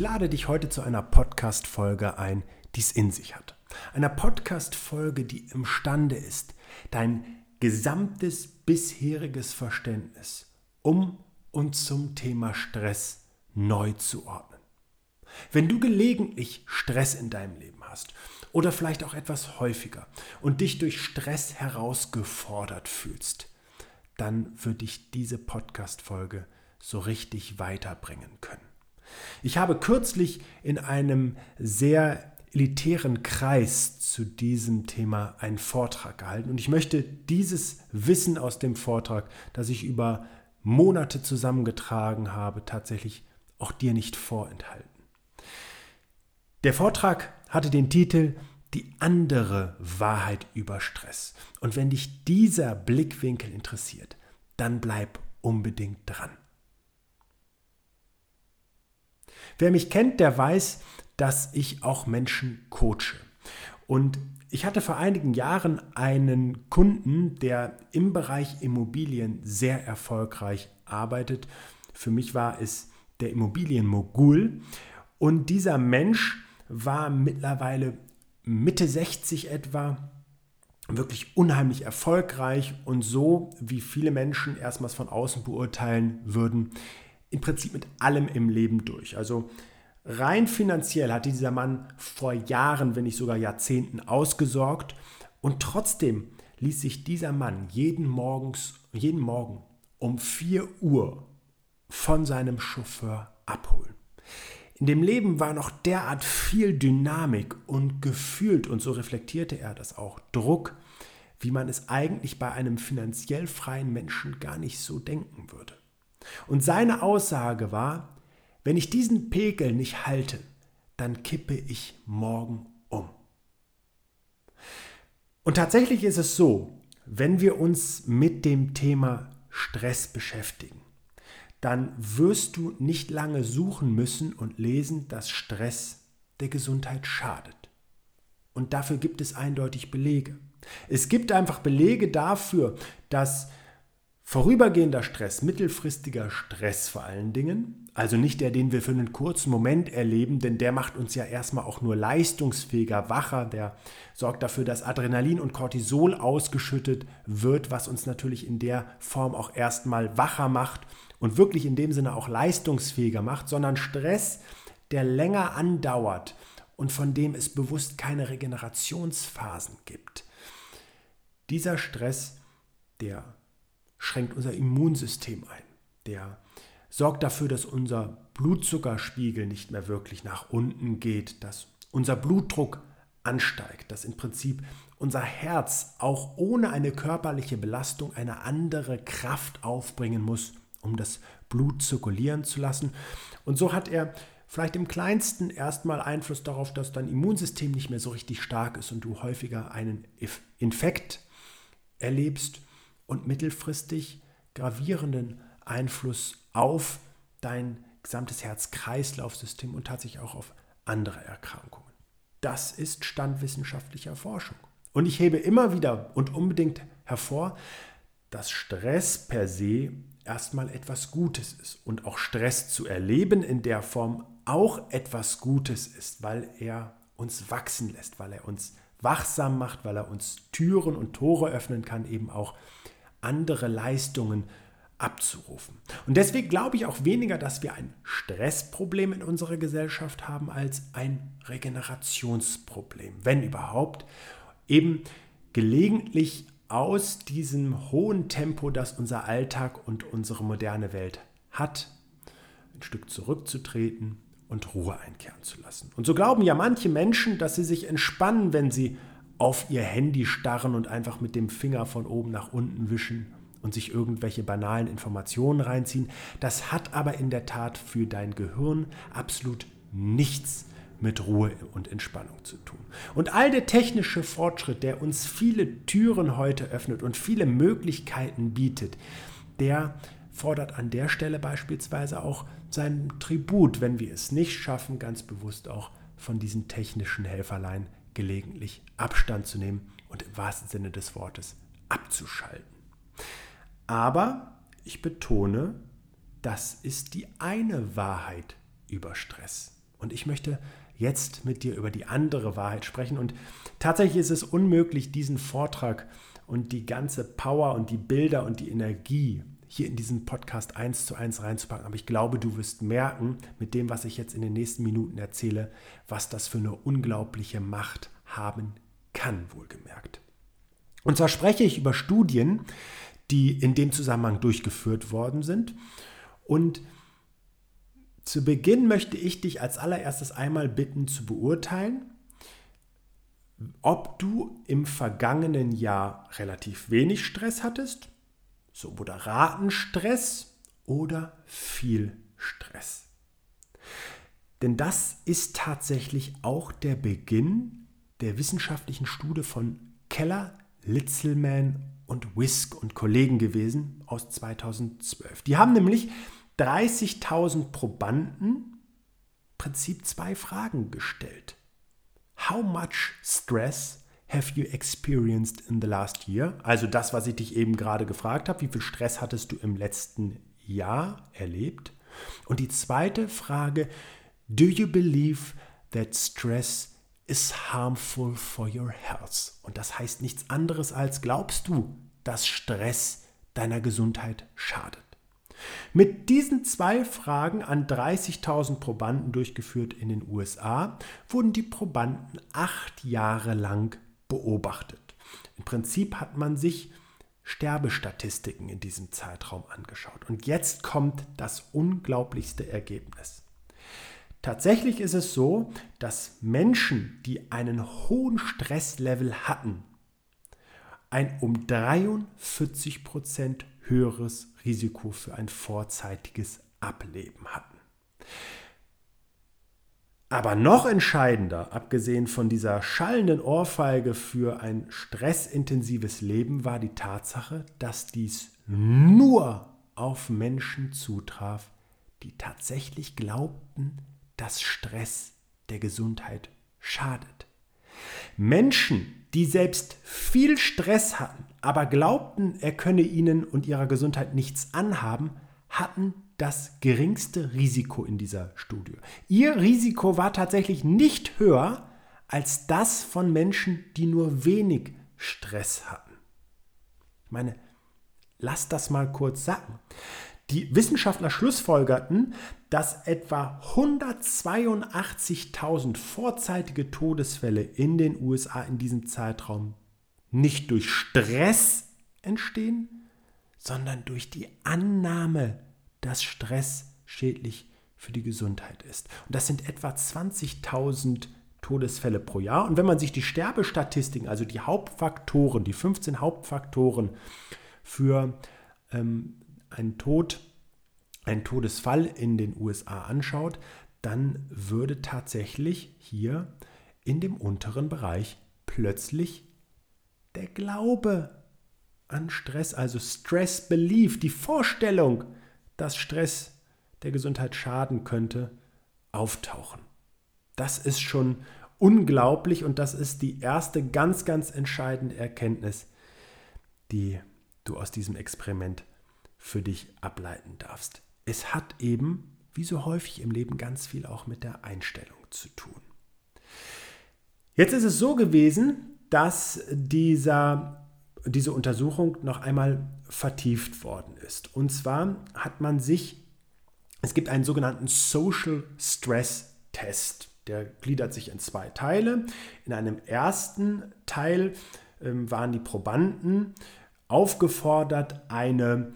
Ich lade dich heute zu einer Podcast-Folge ein, die es in sich hat. Einer Podcast-Folge, die imstande ist, dein gesamtes bisheriges Verständnis um und zum Thema Stress neu zu ordnen. Wenn du gelegentlich Stress in deinem Leben hast oder vielleicht auch etwas häufiger und dich durch Stress herausgefordert fühlst, dann wird dich diese Podcast-Folge so richtig weiterbringen können. Ich habe kürzlich in einem sehr elitären Kreis zu diesem Thema einen Vortrag gehalten und ich möchte dieses Wissen aus dem Vortrag, das ich über Monate zusammengetragen habe, tatsächlich auch dir nicht vorenthalten. Der Vortrag hatte den Titel Die andere Wahrheit über Stress. Und wenn dich dieser Blickwinkel interessiert, dann bleib unbedingt dran. Wer mich kennt, der weiß, dass ich auch Menschen coache. Und ich hatte vor einigen Jahren einen Kunden, der im Bereich Immobilien sehr erfolgreich arbeitet. Für mich war es der Immobilienmogul. Und dieser Mensch war mittlerweile Mitte 60 etwa, wirklich unheimlich erfolgreich und so, wie viele Menschen erstmals von außen beurteilen würden, im Prinzip mit allem im Leben durch. Also rein finanziell hatte dieser Mann vor Jahren, wenn nicht sogar Jahrzehnten ausgesorgt und trotzdem ließ sich dieser Mann jeden, Morgens, jeden Morgen um 4 Uhr von seinem Chauffeur abholen. In dem Leben war noch derart viel Dynamik und gefühlt, und so reflektierte er das auch, Druck, wie man es eigentlich bei einem finanziell freien Menschen gar nicht so denken würde. Und seine Aussage war, wenn ich diesen Pegel nicht halte, dann kippe ich morgen um. Und tatsächlich ist es so, wenn wir uns mit dem Thema Stress beschäftigen, dann wirst du nicht lange suchen müssen und lesen, dass Stress der Gesundheit schadet. Und dafür gibt es eindeutig Belege. Es gibt einfach Belege dafür, dass Vorübergehender Stress, mittelfristiger Stress vor allen Dingen, also nicht der, den wir für einen kurzen Moment erleben, denn der macht uns ja erstmal auch nur leistungsfähiger, wacher, der sorgt dafür, dass Adrenalin und Cortisol ausgeschüttet wird, was uns natürlich in der Form auch erstmal wacher macht und wirklich in dem Sinne auch leistungsfähiger macht, sondern Stress, der länger andauert und von dem es bewusst keine Regenerationsphasen gibt. Dieser Stress, der schränkt unser Immunsystem ein. Der sorgt dafür, dass unser Blutzuckerspiegel nicht mehr wirklich nach unten geht, dass unser Blutdruck ansteigt, dass im Prinzip unser Herz auch ohne eine körperliche Belastung eine andere Kraft aufbringen muss, um das Blut zirkulieren zu lassen. Und so hat er vielleicht im kleinsten erstmal Einfluss darauf, dass dein Immunsystem nicht mehr so richtig stark ist und du häufiger einen Infekt erlebst und mittelfristig gravierenden Einfluss auf dein gesamtes Herz-Kreislauf-System und tatsächlich auch auf andere Erkrankungen. Das ist Stand wissenschaftlicher Forschung. Und ich hebe immer wieder und unbedingt hervor, dass Stress per se erstmal etwas Gutes ist und auch Stress zu erleben in der Form auch etwas Gutes ist, weil er uns wachsen lässt, weil er uns wachsam macht, weil er uns Türen und Tore öffnen kann, eben auch andere Leistungen abzurufen. Und deswegen glaube ich auch weniger, dass wir ein Stressproblem in unserer Gesellschaft haben, als ein Regenerationsproblem, wenn überhaupt. Eben gelegentlich aus diesem hohen Tempo, das unser Alltag und unsere moderne Welt hat, ein Stück zurückzutreten und Ruhe einkehren zu lassen. Und so glauben ja manche Menschen, dass sie sich entspannen, wenn sie auf ihr Handy starren und einfach mit dem Finger von oben nach unten wischen und sich irgendwelche banalen Informationen reinziehen. Das hat aber in der Tat für dein Gehirn absolut nichts mit Ruhe und Entspannung zu tun. Und all der technische Fortschritt, der uns viele Türen heute öffnet und viele Möglichkeiten bietet, der fordert an der Stelle beispielsweise auch seinen Tribut, wenn wir es nicht schaffen, ganz bewusst auch von diesen technischen Helferlein gelegentlich Abstand zu nehmen und im wahrsten Sinne des Wortes abzuschalten. Aber ich betone, das ist die eine Wahrheit über Stress. Und ich möchte jetzt mit dir über die andere Wahrheit sprechen. Und tatsächlich ist es unmöglich, diesen Vortrag und die ganze Power und die Bilder und die Energie hier in diesen Podcast eins zu eins reinzupacken. Aber ich glaube, du wirst merken, mit dem, was ich jetzt in den nächsten Minuten erzähle, was das für eine unglaubliche Macht haben kann, wohlgemerkt. Und zwar spreche ich über Studien, die in dem Zusammenhang durchgeführt worden sind. Und zu Beginn möchte ich dich als allererstes einmal bitten zu beurteilen, ob du im vergangenen Jahr relativ wenig Stress hattest, so moderaten Stress oder viel Stress. Denn das ist tatsächlich auch der Beginn der wissenschaftlichen Studie von Keller, Litzelman und Wisk und Kollegen gewesen aus 2012. Die haben nämlich 30.000 Probanden im Prinzip zwei Fragen gestellt. How much stress have you experienced in the last year? Also das, was ich dich eben gerade gefragt habe, wie viel Stress hattest du im letzten Jahr erlebt? Und die zweite Frage, do you believe that stress is harmful for your health? Und das heißt nichts anderes als, glaubst du, dass Stress deiner Gesundheit schadet? Mit diesen zwei Fragen an 30.000 Probanden durchgeführt in den USA wurden die Probanden acht Jahre lang beobachtet. Im Prinzip hat man sich Sterbestatistiken in diesem Zeitraum angeschaut. Und jetzt kommt das unglaublichste Ergebnis. Tatsächlich ist es so, dass Menschen, die einen hohen Stresslevel hatten, ein um 43 Prozent höheres Risiko für ein vorzeitiges Ableben hatten. Aber noch entscheidender, abgesehen von dieser schallenden Ohrfeige für ein stressintensives Leben, war die Tatsache, dass dies nur auf Menschen zutraf, die tatsächlich glaubten, dass Stress der Gesundheit schadet. Menschen, die selbst viel Stress hatten, aber glaubten, er könne ihnen und ihrer Gesundheit nichts anhaben, hatten das geringste Risiko in dieser Studie. Ihr Risiko war tatsächlich nicht höher als das von Menschen, die nur wenig Stress hatten. Ich meine, lass das mal kurz sagen. Die Wissenschaftler schlussfolgerten, dass etwa 182.000 vorzeitige Todesfälle in den USA in diesem Zeitraum nicht durch Stress entstehen, sondern durch die Annahme dass Stress schädlich für die Gesundheit ist. Und das sind etwa 20.000 Todesfälle pro Jahr. Und wenn man sich die Sterbestatistiken, also die Hauptfaktoren, die 15 Hauptfaktoren für ähm, einen Tod, einen Todesfall in den USA anschaut, dann würde tatsächlich hier in dem unteren Bereich plötzlich der Glaube an Stress, also Stress Belief, die Vorstellung, dass Stress der Gesundheit schaden könnte, auftauchen. Das ist schon unglaublich und das ist die erste ganz, ganz entscheidende Erkenntnis, die du aus diesem Experiment für dich ableiten darfst. Es hat eben, wie so häufig im Leben, ganz viel auch mit der Einstellung zu tun. Jetzt ist es so gewesen, dass dieser, diese Untersuchung noch einmal vertieft worden ist. Und zwar hat man sich, es gibt einen sogenannten Social Stress Test. Der gliedert sich in zwei Teile. In einem ersten Teil ähm, waren die Probanden aufgefordert, eine,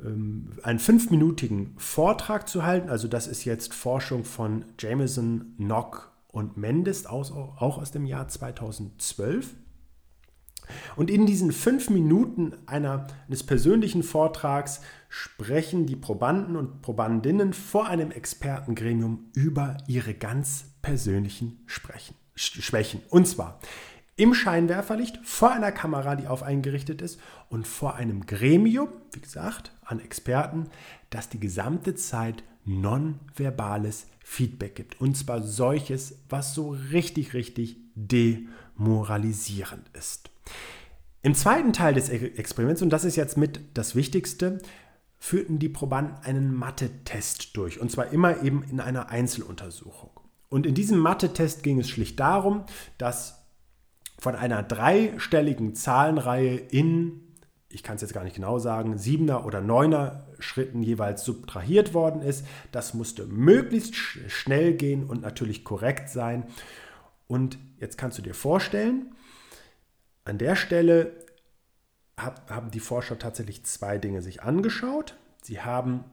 ähm, einen fünfminütigen Vortrag zu halten. Also das ist jetzt Forschung von Jameson, Nock und Mendes, aus, auch aus dem Jahr 2012. Und in diesen fünf Minuten einer, eines persönlichen Vortrags sprechen die Probanden und Probandinnen vor einem Expertengremium über ihre ganz persönlichen Sprechen, Schwächen. Und zwar im Scheinwerferlicht, vor einer Kamera, die auf einen gerichtet ist und vor einem Gremium, wie gesagt, an Experten, das die gesamte Zeit nonverbales Feedback gibt. Und zwar solches, was so richtig, richtig demoralisierend ist. Im zweiten Teil des Experiments, und das ist jetzt mit das Wichtigste, führten die Probanden einen Mathe-Test durch. Und zwar immer eben in einer Einzeluntersuchung. Und in diesem Mathe-Test ging es schlicht darum, dass von einer dreistelligen Zahlenreihe in, ich kann es jetzt gar nicht genau sagen, siebener oder neuner Schritten jeweils subtrahiert worden ist. Das musste möglichst schnell gehen und natürlich korrekt sein. Und jetzt kannst du dir vorstellen, an der Stelle haben die Forscher tatsächlich zwei Dinge sich angeschaut. Sie haben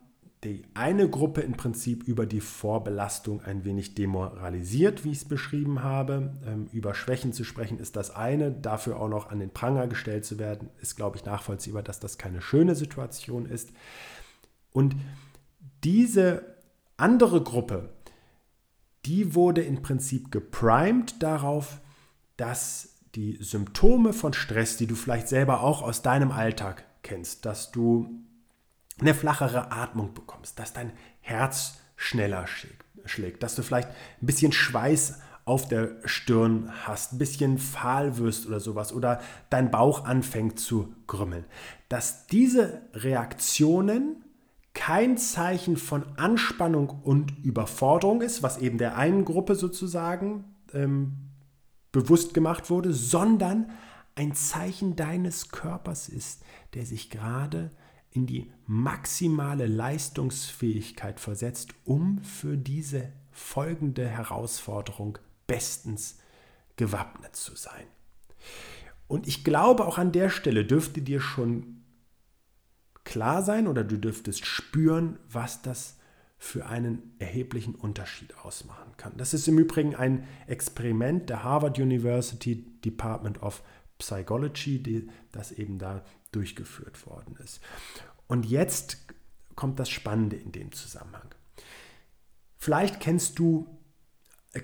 die eine Gruppe im Prinzip über die Vorbelastung ein wenig demoralisiert, wie ich es beschrieben habe. Ähm, über Schwächen zu sprechen ist das eine, dafür auch noch an den Pranger gestellt zu werden, ist, glaube ich, nachvollziehbar, dass das keine schöne Situation ist. Und diese andere Gruppe, die wurde im Prinzip geprimed darauf, dass die Symptome von Stress, die du vielleicht selber auch aus deinem Alltag kennst, dass du eine flachere Atmung bekommst, dass dein Herz schneller schlägt, dass du vielleicht ein bisschen Schweiß auf der Stirn hast, ein bisschen fahl wirst oder sowas oder dein Bauch anfängt zu grümmeln. Dass diese Reaktionen kein Zeichen von Anspannung und Überforderung ist, was eben der einen Gruppe sozusagen ähm, bewusst gemacht wurde, sondern ein Zeichen deines Körpers ist, der sich gerade in die maximale Leistungsfähigkeit versetzt, um für diese folgende Herausforderung bestens gewappnet zu sein. Und ich glaube, auch an der Stelle dürfte dir schon klar sein oder du dürftest spüren, was das für einen erheblichen Unterschied ausmachen kann. Das ist im Übrigen ein Experiment der Harvard University Department of Psychology, die, das eben da durchgeführt worden ist. Und jetzt kommt das Spannende in dem Zusammenhang. Vielleicht kennst du,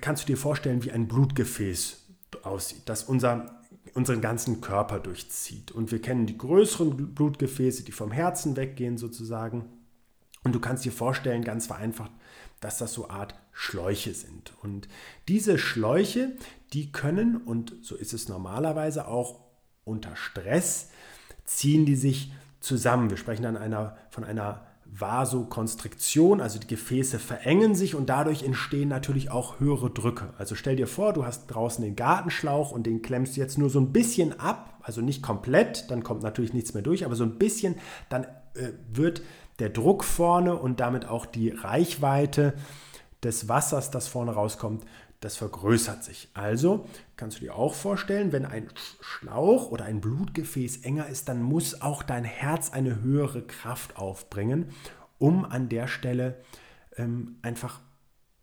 kannst du dir vorstellen, wie ein Blutgefäß aussieht, das unser, unseren ganzen Körper durchzieht. Und wir kennen die größeren Blutgefäße, die vom Herzen weggehen sozusagen. Und du kannst dir vorstellen, ganz vereinfacht, dass das so Art Schläuche sind. Und diese Schläuche, die können, und so ist es normalerweise auch unter Stress, ziehen die sich zusammen. Wir sprechen dann einer, von einer Vasokonstriktion, also die Gefäße verengen sich und dadurch entstehen natürlich auch höhere Drücke. Also stell dir vor, du hast draußen den Gartenschlauch und den klemmst du jetzt nur so ein bisschen ab, also nicht komplett, dann kommt natürlich nichts mehr durch, aber so ein bisschen, dann äh, wird der Druck vorne und damit auch die Reichweite des Wassers, das vorne rauskommt, das vergrößert sich. Also kannst du dir auch vorstellen, wenn ein Schlauch oder ein Blutgefäß enger ist, dann muss auch dein Herz eine höhere Kraft aufbringen, um an der Stelle ähm, einfach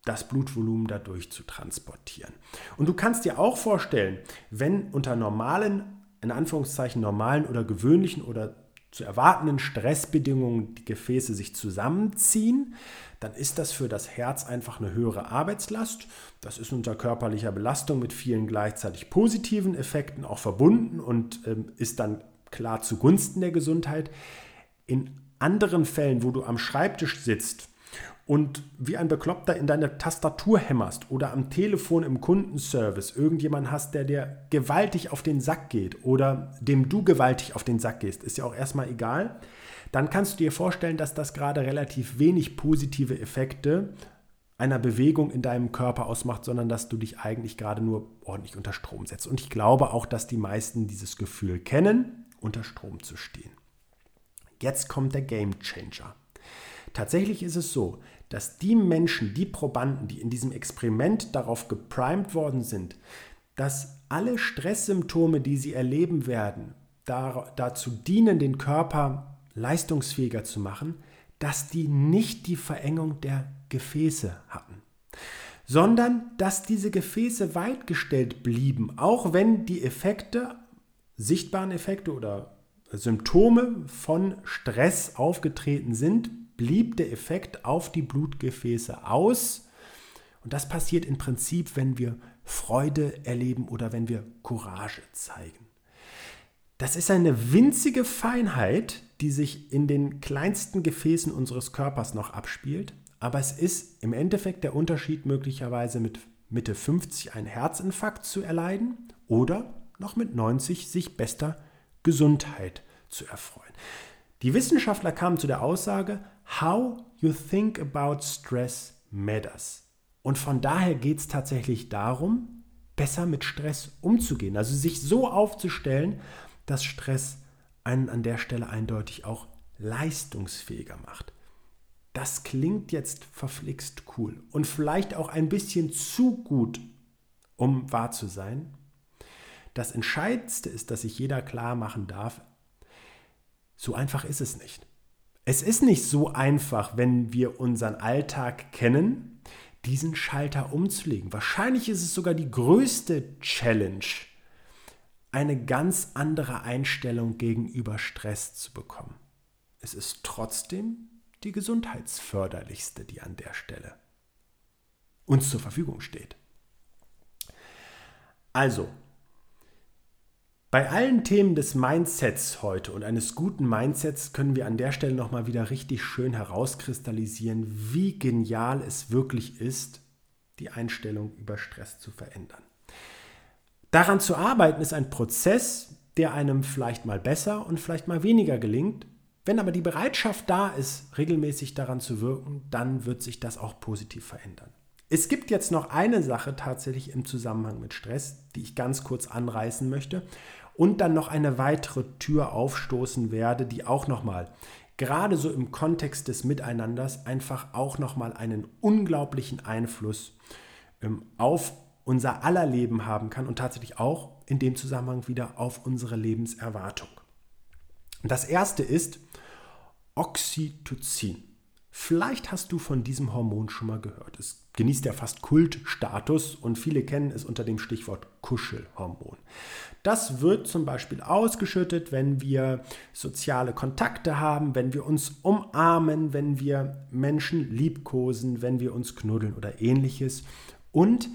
das Blutvolumen dadurch zu transportieren. Und du kannst dir auch vorstellen, wenn unter normalen, in Anführungszeichen normalen oder gewöhnlichen oder zu erwartenden Stressbedingungen die Gefäße sich zusammenziehen, dann ist das für das Herz einfach eine höhere Arbeitslast. Das ist unter körperlicher Belastung mit vielen gleichzeitig positiven Effekten auch verbunden und ähm, ist dann klar zugunsten der Gesundheit. In anderen Fällen, wo du am Schreibtisch sitzt und wie ein Bekloppter in deine Tastatur hämmerst oder am Telefon im Kundenservice irgendjemand hast, der dir gewaltig auf den Sack geht oder dem du gewaltig auf den Sack gehst, ist ja auch erstmal egal, dann kannst du dir vorstellen, dass das gerade relativ wenig positive Effekte einer Bewegung in deinem Körper ausmacht, sondern dass du dich eigentlich gerade nur ordentlich unter Strom setzt. Und ich glaube auch, dass die meisten dieses Gefühl kennen, unter Strom zu stehen. Jetzt kommt der Game Changer. Tatsächlich ist es so, dass die Menschen, die Probanden, die in diesem Experiment darauf geprimed worden sind, dass alle Stresssymptome, die sie erleben werden, dazu dienen, den Körper leistungsfähiger zu machen, dass die nicht die Verengung der Gefäße hatten, sondern dass diese Gefäße weitgestellt blieben, auch wenn die Effekte, sichtbaren Effekte oder Symptome von Stress aufgetreten sind, blieb der Effekt auf die Blutgefäße aus. Und das passiert im Prinzip, wenn wir Freude erleben oder wenn wir Courage zeigen. Das ist eine winzige Feinheit, die sich in den kleinsten Gefäßen unseres Körpers noch abspielt. Aber es ist im Endeffekt der Unterschied, möglicherweise mit Mitte 50 einen Herzinfarkt zu erleiden oder noch mit 90 sich bester Gesundheit zu erfreuen. Die Wissenschaftler kamen zu der Aussage, How you think about stress matters. Und von daher geht es tatsächlich darum, besser mit Stress umzugehen. Also sich so aufzustellen, dass Stress einen an der Stelle eindeutig auch leistungsfähiger macht. Das klingt jetzt verflixt cool und vielleicht auch ein bisschen zu gut, um wahr zu sein. Das Entscheidendste ist, dass sich jeder klar machen darf, so einfach ist es nicht. Es ist nicht so einfach, wenn wir unseren Alltag kennen, diesen Schalter umzulegen. Wahrscheinlich ist es sogar die größte Challenge, eine ganz andere Einstellung gegenüber Stress zu bekommen. Es ist trotzdem die gesundheitsförderlichste, die an der Stelle uns zur Verfügung steht. Also, bei allen Themen des Mindsets heute und eines guten Mindsets können wir an der Stelle nochmal wieder richtig schön herauskristallisieren, wie genial es wirklich ist, die Einstellung über Stress zu verändern. Daran zu arbeiten ist ein Prozess, der einem vielleicht mal besser und vielleicht mal weniger gelingt. Wenn aber die Bereitschaft da ist, regelmäßig daran zu wirken, dann wird sich das auch positiv verändern. Es gibt jetzt noch eine Sache tatsächlich im Zusammenhang mit Stress, die ich ganz kurz anreißen möchte und dann noch eine weitere Tür aufstoßen werde, die auch nochmal gerade so im Kontext des Miteinanders einfach auch nochmal einen unglaublichen Einfluss ähm, auf unser aller Leben haben kann und tatsächlich auch in dem Zusammenhang wieder auf unsere Lebenserwartung. Das erste ist Oxytocin. Vielleicht hast du von diesem Hormon schon mal gehört. Es genießt ja fast Kultstatus und viele kennen es unter dem Stichwort Kuschelhormon. Das wird zum Beispiel ausgeschüttet, wenn wir soziale Kontakte haben, wenn wir uns umarmen, wenn wir Menschen liebkosen, wenn wir uns knuddeln oder ähnliches. Und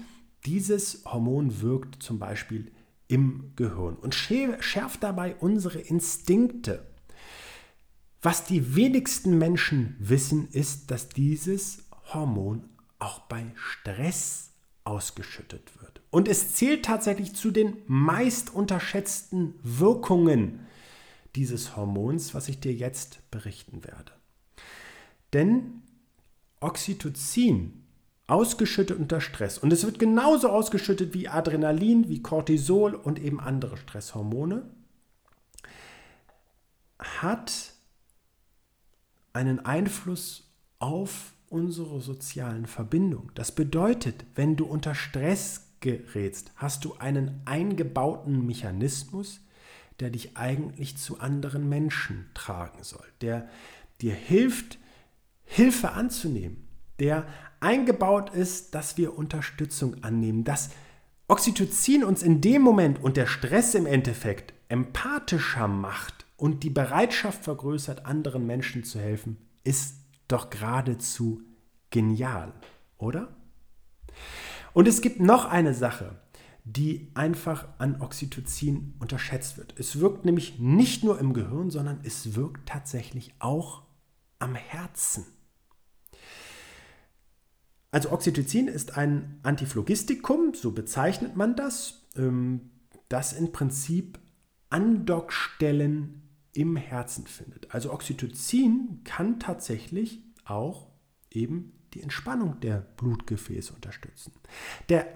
dieses Hormon wirkt zum Beispiel im Gehirn und schärft dabei unsere Instinkte. Was die wenigsten Menschen wissen, ist, dass dieses Hormon auch bei Stress ausgeschüttet wird. Und es zählt tatsächlich zu den meist unterschätzten Wirkungen dieses Hormons, was ich dir jetzt berichten werde. Denn Oxytocin, ausgeschüttet unter Stress, und es wird genauso ausgeschüttet wie Adrenalin, wie Cortisol und eben andere Stresshormone, hat einen Einfluss auf unsere sozialen Verbindungen. Das bedeutet, wenn du unter Stress gerätst, hast du einen eingebauten Mechanismus, der dich eigentlich zu anderen Menschen tragen soll, der dir hilft, Hilfe anzunehmen, der eingebaut ist, dass wir Unterstützung annehmen, dass Oxytocin uns in dem Moment und der Stress im Endeffekt empathischer macht und die Bereitschaft vergrößert, anderen Menschen zu helfen, ist doch geradezu genial, oder? Und es gibt noch eine Sache, die einfach an Oxytocin unterschätzt wird. Es wirkt nämlich nicht nur im Gehirn, sondern es wirkt tatsächlich auch am Herzen. Also Oxytocin ist ein Antiphlogistikum, so bezeichnet man das, ähm, das im Prinzip Andockstellen im Herzen findet. Also Oxytocin kann tatsächlich auch eben die Entspannung der Blutgefäße unterstützen. Der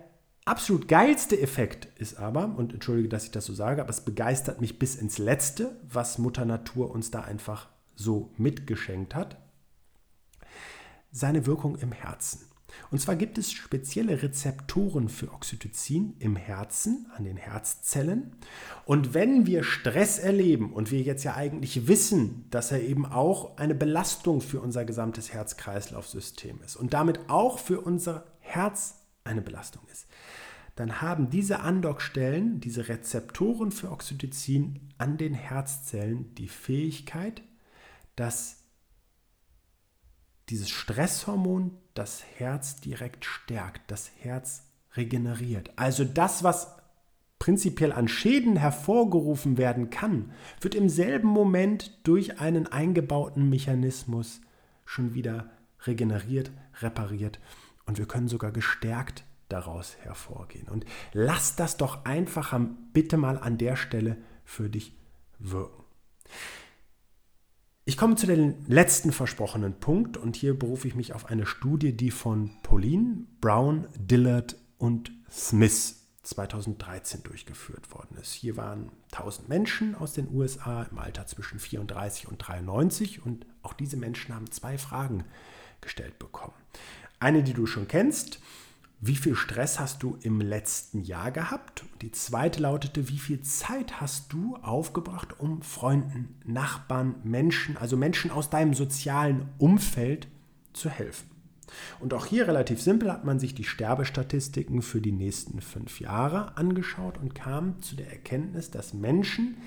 absolut geilste Effekt ist aber, und entschuldige, dass ich das so sage, aber es begeistert mich bis ins Letzte, was Mutter Natur uns da einfach so mitgeschenkt hat, seine Wirkung im Herzen. Und zwar gibt es spezielle Rezeptoren für Oxytocin im Herzen, an den Herzzellen. Und wenn wir Stress erleben und wir jetzt ja eigentlich wissen, dass er eben auch eine Belastung für unser gesamtes Herz-Kreislauf-System ist und damit auch für unser Herz eine Belastung ist, dann haben diese Andockstellen, diese Rezeptoren für Oxytocin an den Herzzellen die Fähigkeit, dass dieses Stresshormon das Herz direkt stärkt, das Herz regeneriert. Also das, was prinzipiell an Schäden hervorgerufen werden kann, wird im selben Moment durch einen eingebauten Mechanismus schon wieder regeneriert, repariert und wir können sogar gestärkt daraus hervorgehen. Und lass das doch einfach bitte mal an der Stelle für dich wirken. Ich komme zu dem letzten versprochenen Punkt und hier berufe ich mich auf eine Studie, die von Pauline, Brown, Dillard und Smith 2013 durchgeführt worden ist. Hier waren 1000 Menschen aus den USA im Alter zwischen 34 und 93 und auch diese Menschen haben zwei Fragen gestellt bekommen. Eine, die du schon kennst, wie viel Stress hast du im letzten Jahr gehabt? Die zweite lautete, wie viel Zeit hast du aufgebracht, um Freunden, Nachbarn, Menschen, also Menschen aus deinem sozialen Umfeld zu helfen? Und auch hier relativ simpel hat man sich die Sterbestatistiken für die nächsten fünf Jahre angeschaut und kam zu der Erkenntnis, dass Menschen,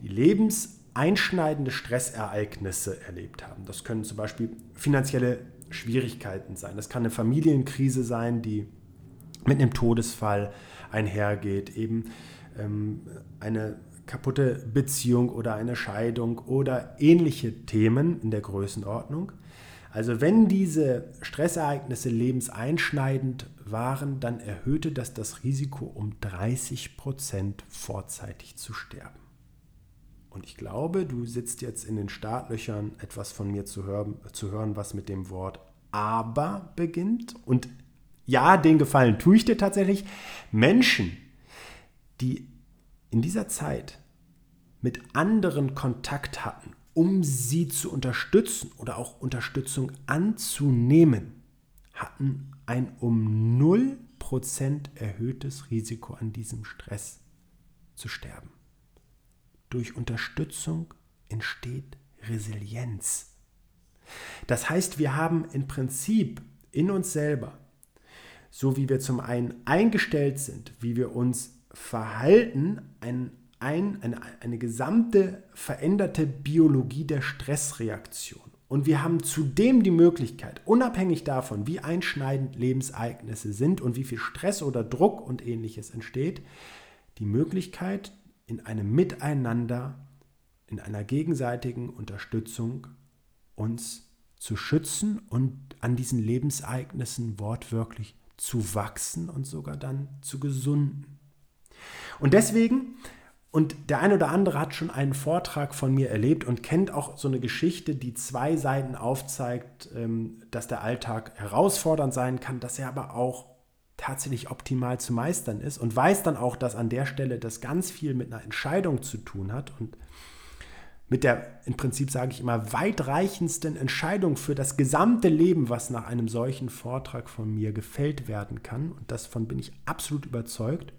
die lebenseinschneidende Stressereignisse erlebt haben, das können zum Beispiel finanzielle Schwierigkeiten sein. Das kann eine Familienkrise sein, die mit einem Todesfall einhergeht, eben ähm, eine kaputte Beziehung oder eine Scheidung oder ähnliche Themen in der Größenordnung. Also wenn diese Stressereignisse lebenseinschneidend waren, dann erhöhte das das Risiko um 30 Prozent vorzeitig zu sterben. Und ich glaube, du sitzt jetzt in den Startlöchern, etwas von mir zu hören, zu hören, was mit dem Wort aber beginnt. Und ja, den Gefallen tue ich dir tatsächlich. Menschen, die in dieser Zeit mit anderen Kontakt hatten, um sie zu unterstützen oder auch Unterstützung anzunehmen, hatten ein um 0% erhöhtes Risiko an diesem Stress zu sterben. Durch Unterstützung entsteht Resilienz. Das heißt, wir haben im Prinzip in uns selber, so wie wir zum einen eingestellt sind, wie wir uns verhalten, ein, ein, eine, eine gesamte veränderte Biologie der Stressreaktion. Und wir haben zudem die Möglichkeit, unabhängig davon, wie einschneidend Lebensereignisse sind und wie viel Stress oder Druck und ähnliches entsteht, die Möglichkeit, in einem Miteinander, in einer gegenseitigen Unterstützung uns zu schützen und an diesen Lebensereignissen wortwörtlich zu wachsen und sogar dann zu gesunden. Und deswegen, und der eine oder andere hat schon einen Vortrag von mir erlebt und kennt auch so eine Geschichte, die zwei Seiten aufzeigt, ähm, dass der Alltag herausfordernd sein kann, dass er aber auch tatsächlich optimal zu meistern ist und weiß dann auch, dass an der Stelle das ganz viel mit einer Entscheidung zu tun hat und mit der im Prinzip sage ich immer weitreichendsten Entscheidung für das gesamte Leben, was nach einem solchen Vortrag von mir gefällt werden kann, und davon bin ich absolut überzeugt,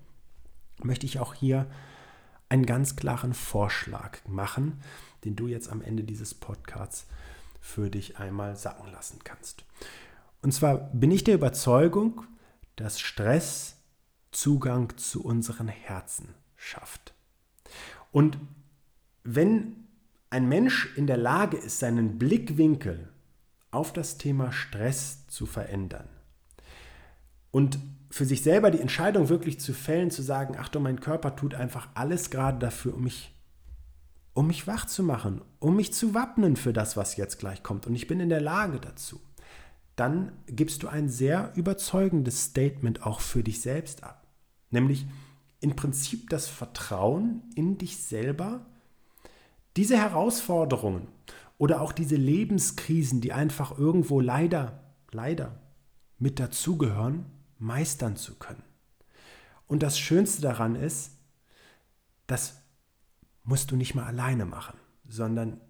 möchte ich auch hier einen ganz klaren Vorschlag machen, den du jetzt am Ende dieses Podcasts für dich einmal sacken lassen kannst. Und zwar bin ich der Überzeugung, dass Stress Zugang zu unseren Herzen schafft. Und wenn ein Mensch in der Lage ist, seinen Blickwinkel auf das Thema Stress zu verändern und für sich selber die Entscheidung wirklich zu fällen, zu sagen, Achtung, mein Körper tut einfach alles gerade dafür, um mich, um mich wach zu machen, um mich zu wappnen für das, was jetzt gleich kommt. Und ich bin in der Lage dazu dann gibst du ein sehr überzeugendes Statement auch für dich selbst ab. Nämlich im Prinzip das Vertrauen in dich selber, diese Herausforderungen oder auch diese Lebenskrisen, die einfach irgendwo leider, leider mit dazugehören, meistern zu können. Und das Schönste daran ist, das musst du nicht mal alleine machen, sondern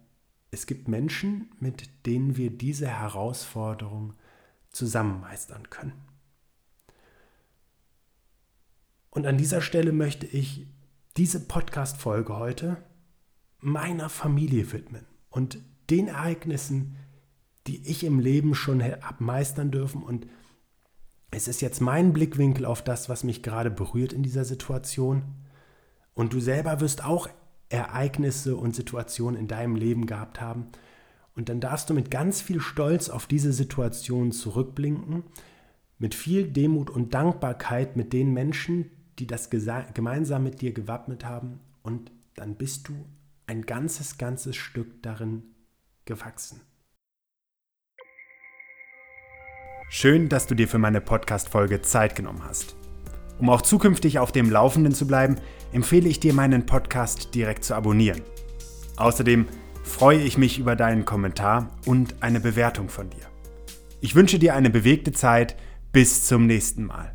es gibt Menschen, mit denen wir diese Herausforderung zusammen meistern können. Und an dieser Stelle möchte ich diese Podcast-Folge heute meiner Familie widmen und den Ereignissen, die ich im Leben schon habe meistern dürfen. Und es ist jetzt mein Blickwinkel auf das, was mich gerade berührt in dieser Situation. Und du selber wirst auch Ereignisse und Situationen in deinem Leben gehabt haben, und dann darfst du mit ganz viel Stolz auf diese Situation zurückblinken, mit viel Demut und Dankbarkeit mit den Menschen, die das gemeinsam mit dir gewappnet haben. Und dann bist du ein ganzes, ganzes Stück darin gewachsen. Schön, dass du dir für meine Podcast-Folge Zeit genommen hast. Um auch zukünftig auf dem Laufenden zu bleiben, empfehle ich dir, meinen Podcast direkt zu abonnieren. Außerdem freue ich mich über deinen Kommentar und eine Bewertung von dir. Ich wünsche dir eine bewegte Zeit. Bis zum nächsten Mal.